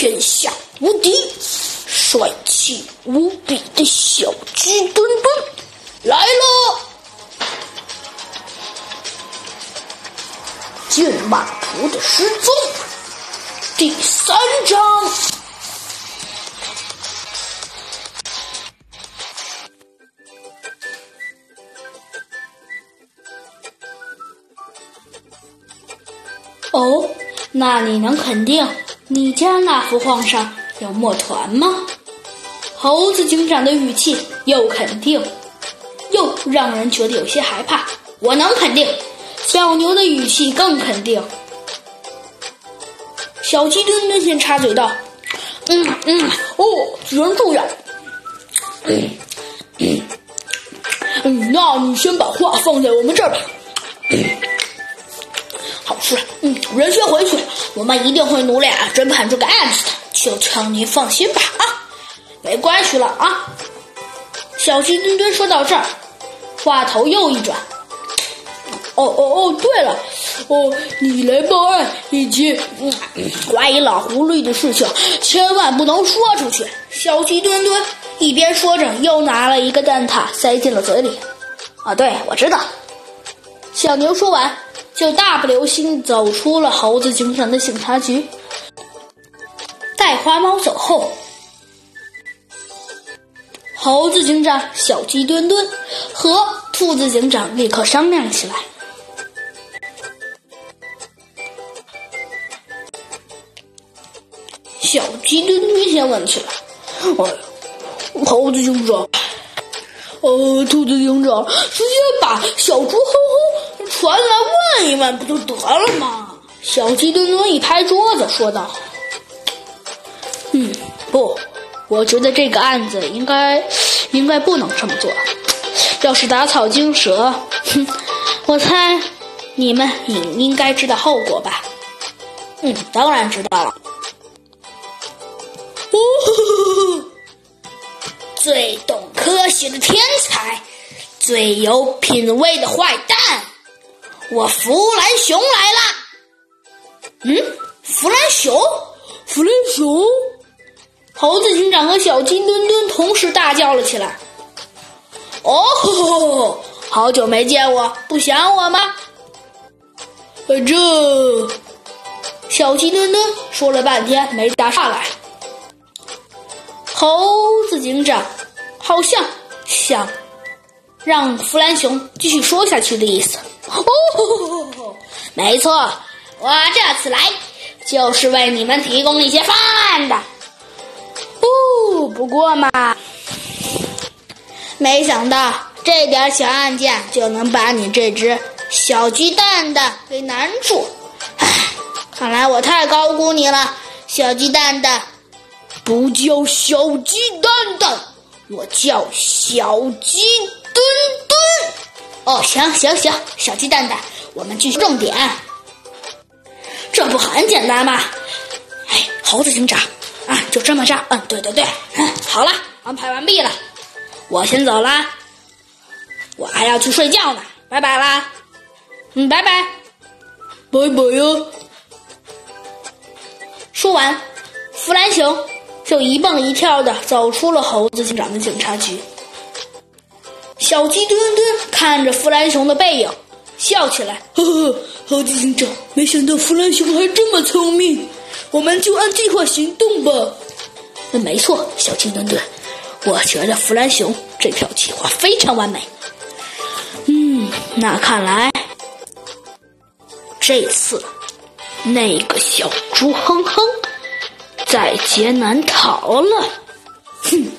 天下无敌、帅气无比的小鸡墩墩来了！剑马图的失踪第三章。哦，那你能肯定你家那幅画上有墨团吗？猴子警长的语气又肯定，又让人觉得有些害怕。我能肯定。小牛的语气更肯定。小鸡墩墩先插嘴道：“嗯嗯，哦，居然这样。嗯嗯嗯，那你先把画放在我们这儿吧。嗯，人先回去，我们一定会努力啊侦判这个案子的，求求您放心吧啊，没关系了啊。”小鸡墩墩说到这儿，话头又一转。哦哦哦，对了，哦，你来报案以及嗯怀疑老狐狸的事情，千万不能说出去。小鸡墩墩一边说着，又拿了一个蛋挞塞进了嘴里。啊，对，我知道。小牛说完，就大步流星走出了猴子警长的警察局。带花猫走后，猴子警长、小鸡墩墩和兔子警长立刻商量起来。小鸡墩墩先问起来：“哎，猴子警长，呃，兔子警长，直接把小猪哼哼传来问一问不就得了吗？”小鸡墩墩一拍桌子说道：“嗯，不，我觉得这个案子应该应该不能这么做。要是打草惊蛇，哼，我猜你们也应该知道后果吧？嗯，当然知道了。”最懂科学的天才，最有品味的坏蛋，我弗兰熊来了。嗯，弗兰熊，弗兰熊，猴子警长和小鸡墩墩同时大叫了起来。哦吼吼，好久没见我，不想我吗？这小鸡墩墩说了半天没答上来。猴子警长好像想让弗兰熊继续说下去的意思。哦，没错，我这次来就是为你们提供一些方案的。哦，不过嘛，没想到这点小案件就能把你这只小鸡蛋蛋给难住。唉，看来我太高估你了，小鸡蛋蛋。不叫小鸡蛋蛋，我叫小鸡墩墩。哦，行行行，小鸡蛋蛋，我们继续重点。这不很简单吗？哎，猴子警长，啊，就这么着。嗯，对对对，嗯，好了，安排完毕了，我先走啦，我还要去睡觉呢，拜拜啦。嗯，拜拜，拜拜哟。说完，弗兰熊。就一蹦一跳的走出了猴子警长的警察局。小鸡墩墩看着弗兰熊的背影，笑起来：“呵呵，猴子警长，没想到弗兰熊还这么聪明。我们就按计划行动吧。”“没错，小鸡墩墩，我觉得弗兰熊这条计划非常完美。”“嗯，那看来这次那个小猪哼哼。”在劫难逃了，哼。